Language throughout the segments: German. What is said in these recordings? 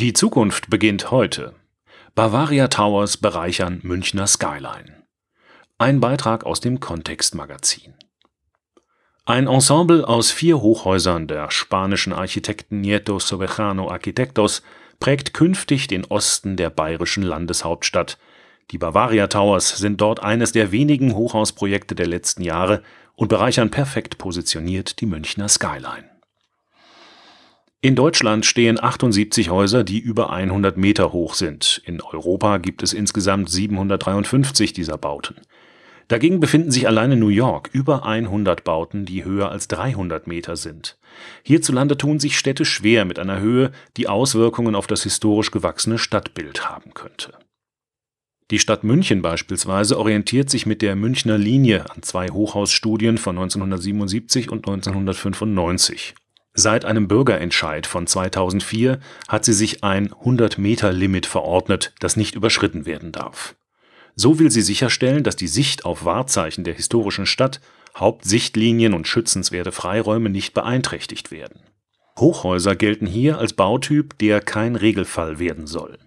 Die Zukunft beginnt heute. Bavaria Towers bereichern Münchner Skyline. Ein Beitrag aus dem Kontext-Magazin. Ein Ensemble aus vier Hochhäusern der spanischen Architekten Nieto Sobejano Arquitectos prägt künftig den Osten der bayerischen Landeshauptstadt. Die Bavaria Towers sind dort eines der wenigen Hochhausprojekte der letzten Jahre und bereichern perfekt positioniert die Münchner Skyline. In Deutschland stehen 78 Häuser, die über 100 Meter hoch sind. In Europa gibt es insgesamt 753 dieser Bauten. Dagegen befinden sich allein in New York über 100 Bauten, die höher als 300 Meter sind. Hierzulande tun sich Städte schwer mit einer Höhe, die Auswirkungen auf das historisch gewachsene Stadtbild haben könnte. Die Stadt München beispielsweise orientiert sich mit der Münchner Linie an zwei Hochhausstudien von 1977 und 1995. Seit einem Bürgerentscheid von 2004 hat sie sich ein 100-Meter-Limit verordnet, das nicht überschritten werden darf. So will sie sicherstellen, dass die Sicht auf Wahrzeichen der historischen Stadt, Hauptsichtlinien und schützenswerte Freiräume nicht beeinträchtigt werden. Hochhäuser gelten hier als Bautyp, der kein Regelfall werden soll.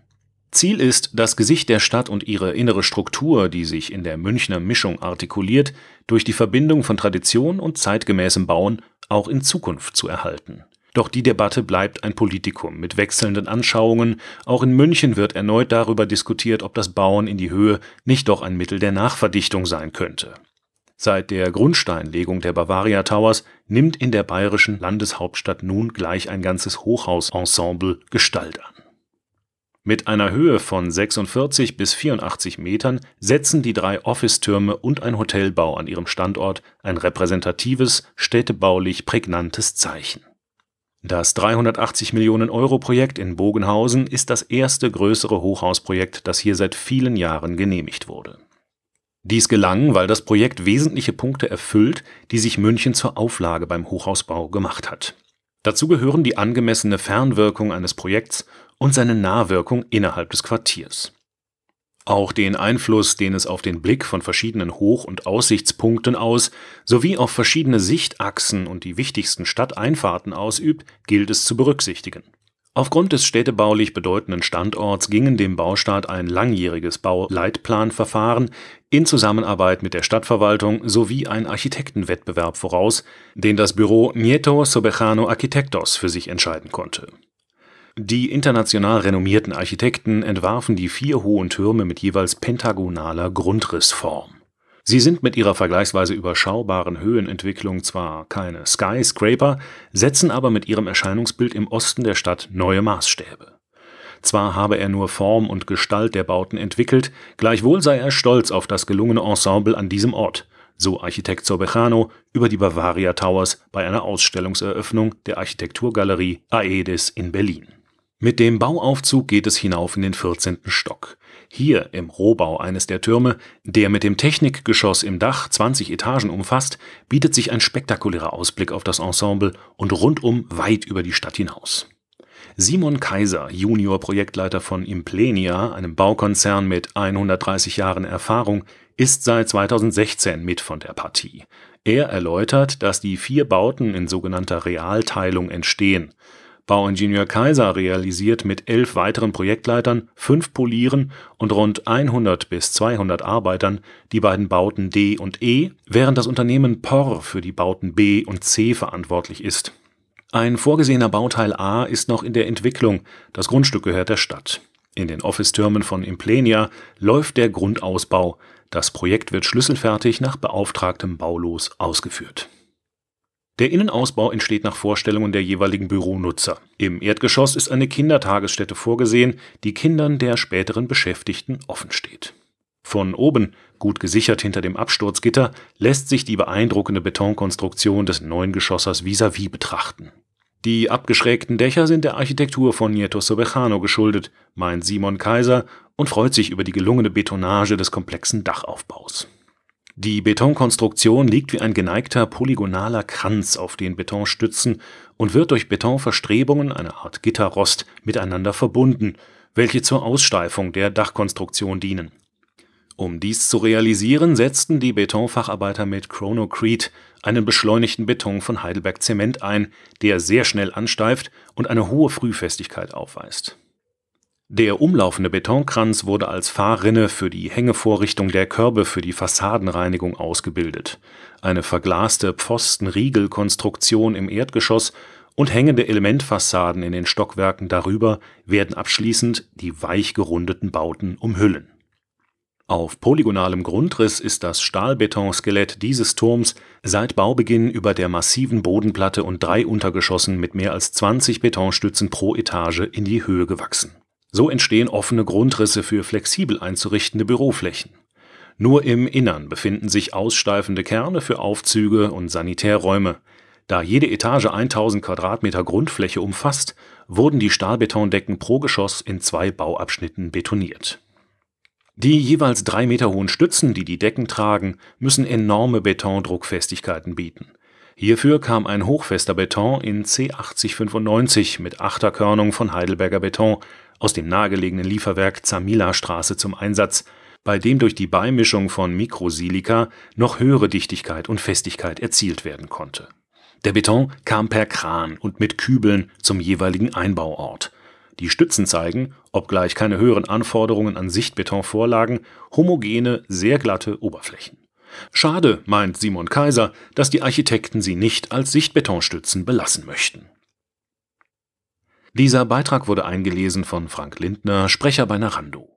Ziel ist, das Gesicht der Stadt und ihre innere Struktur, die sich in der Münchner Mischung artikuliert, durch die Verbindung von Tradition und zeitgemäßem Bauen auch in Zukunft zu erhalten. Doch die Debatte bleibt ein Politikum mit wechselnden Anschauungen. Auch in München wird erneut darüber diskutiert, ob das Bauen in die Höhe nicht doch ein Mittel der Nachverdichtung sein könnte. Seit der Grundsteinlegung der Bavaria Towers nimmt in der bayerischen Landeshauptstadt nun gleich ein ganzes Hochhausensemble Gestalt an. Mit einer Höhe von 46 bis 84 Metern setzen die drei Officetürme und ein Hotelbau an ihrem Standort ein repräsentatives, städtebaulich prägnantes Zeichen. Das 380 Millionen Euro Projekt in Bogenhausen ist das erste größere Hochhausprojekt, das hier seit vielen Jahren genehmigt wurde. Dies gelang, weil das Projekt wesentliche Punkte erfüllt, die sich München zur Auflage beim Hochhausbau gemacht hat. Dazu gehören die angemessene Fernwirkung eines Projekts und seine Nahwirkung innerhalb des Quartiers. Auch den Einfluss, den es auf den Blick von verschiedenen Hoch- und Aussichtspunkten aus sowie auf verschiedene Sichtachsen und die wichtigsten Stadteinfahrten ausübt, gilt es zu berücksichtigen. Aufgrund des städtebaulich bedeutenden Standorts gingen dem Baustaat ein langjähriges Bauleitplanverfahren in Zusammenarbeit mit der Stadtverwaltung sowie ein Architektenwettbewerb voraus, den das Büro Nieto Sobejano Arquitectos für sich entscheiden konnte die international renommierten Architekten entwarfen die vier hohen Türme mit jeweils pentagonaler Grundrissform. Sie sind mit ihrer vergleichsweise überschaubaren Höhenentwicklung zwar keine Skyscraper, setzen aber mit ihrem Erscheinungsbild im Osten der Stadt neue Maßstäbe. Zwar habe er nur Form und Gestalt der Bauten entwickelt, gleichwohl sei er stolz auf das gelungene Ensemble an diesem Ort, so Architekt Sorbejano über die Bavaria Towers bei einer Ausstellungseröffnung der Architekturgalerie Aedes in Berlin mit dem Bauaufzug geht es hinauf in den 14. Stock. Hier im Rohbau eines der Türme, der mit dem Technikgeschoss im Dach 20 Etagen umfasst, bietet sich ein spektakulärer Ausblick auf das Ensemble und rundum weit über die Stadt hinaus. Simon Kaiser, Junior-Projektleiter von Implenia, einem Baukonzern mit 130 Jahren Erfahrung, ist seit 2016 mit von der Partie. Er erläutert, dass die vier Bauten in sogenannter Realteilung entstehen. Bauingenieur Kaiser realisiert mit elf weiteren Projektleitern, fünf Polieren und rund 100 bis 200 Arbeitern die beiden Bauten D und E, während das Unternehmen POR für die Bauten B und C verantwortlich ist. Ein vorgesehener Bauteil A ist noch in der Entwicklung, das Grundstück gehört der Stadt. In den Officetürmen von Implenia läuft der Grundausbau, das Projekt wird schlüsselfertig nach beauftragtem Baulos ausgeführt der Innenausbau entsteht nach Vorstellungen der jeweiligen Büronutzer. Im Erdgeschoss ist eine Kindertagesstätte vorgesehen, die Kindern der späteren Beschäftigten offen steht. Von oben, gut gesichert hinter dem Absturzgitter, lässt sich die beeindruckende Betonkonstruktion des neuen Geschossers vis-à-vis betrachten. Die abgeschrägten Dächer sind der Architektur von Nieto Sobejano geschuldet, meint Simon Kaiser und freut sich über die gelungene Betonage des komplexen Dachaufbaus die Betonkonstruktion liegt wie ein geneigter polygonaler Kranz auf den Betonstützen und wird durch Betonverstrebungen, eine Art Gitterrost, miteinander verbunden, welche zur Aussteifung der Dachkonstruktion dienen. Um dies zu realisieren, setzten die Betonfacharbeiter mit Chronocrete einen beschleunigten Beton von Heidelberg Zement ein, der sehr schnell ansteift und eine hohe Frühfestigkeit aufweist Der umlaufende Betonkranz wurde als Fahrrinne für die Hängevorrichtung der Körbe für die Fassadenreinigung ausgebildet, eine verglaste Pfostenriegelkonstruktion im Erdgeschoss und hängende Elementfassaden in den Stockwerken darüber werden abschließend die weich gerundeten Bauten umhüllen. Auf polygonalem Grundriss ist das Stahlbetonskelett dieses Turms seit Baubeginn über der massiven Bodenplatte und drei Untergeschossen mit mehr als 20 Betonstützen pro Etage in die Höhe gewachsen so entstehen offene Grundrisse für flexibel einzurichtende Büroflächen. Nur im Innern befinden sich aussteifende Kerne für Aufzüge und Sanitärräume. Da jede Etage 1000 Quadratmeter Grundfläche umfasst, wurden die Stahlbetondecken pro Geschoss in zwei Bauabschnitten betoniert. Die jeweils drei Meter hohen Stützen, die die Decken tragen, müssen enorme Betondruckfestigkeiten bieten. Hierfür kam ein hochfester Beton in C8095 mit Achterkörnung von Heidelberger Beton aus dem nahegelegenen Lieferwerk Zamila-Straße zum Einsatz, bei dem durch die Beimischung von Mikrosilika noch höhere Dichtigkeit und Festigkeit erzielt werden konnte. Der Beton kam per Kran und mit Kübeln zum jeweiligen Einbauort. Die Stützen zeigen, obgleich keine höheren Anforderungen an Sichtbeton vorlagen, homogene, sehr glatte Oberflächen. Schade, meint Simon Kaiser, dass die Architekten sie nicht als Sichtbetonstützen belassen möchten. Dieser Beitrag wurde eingelesen von Frank Lindner, Sprecher bei Narando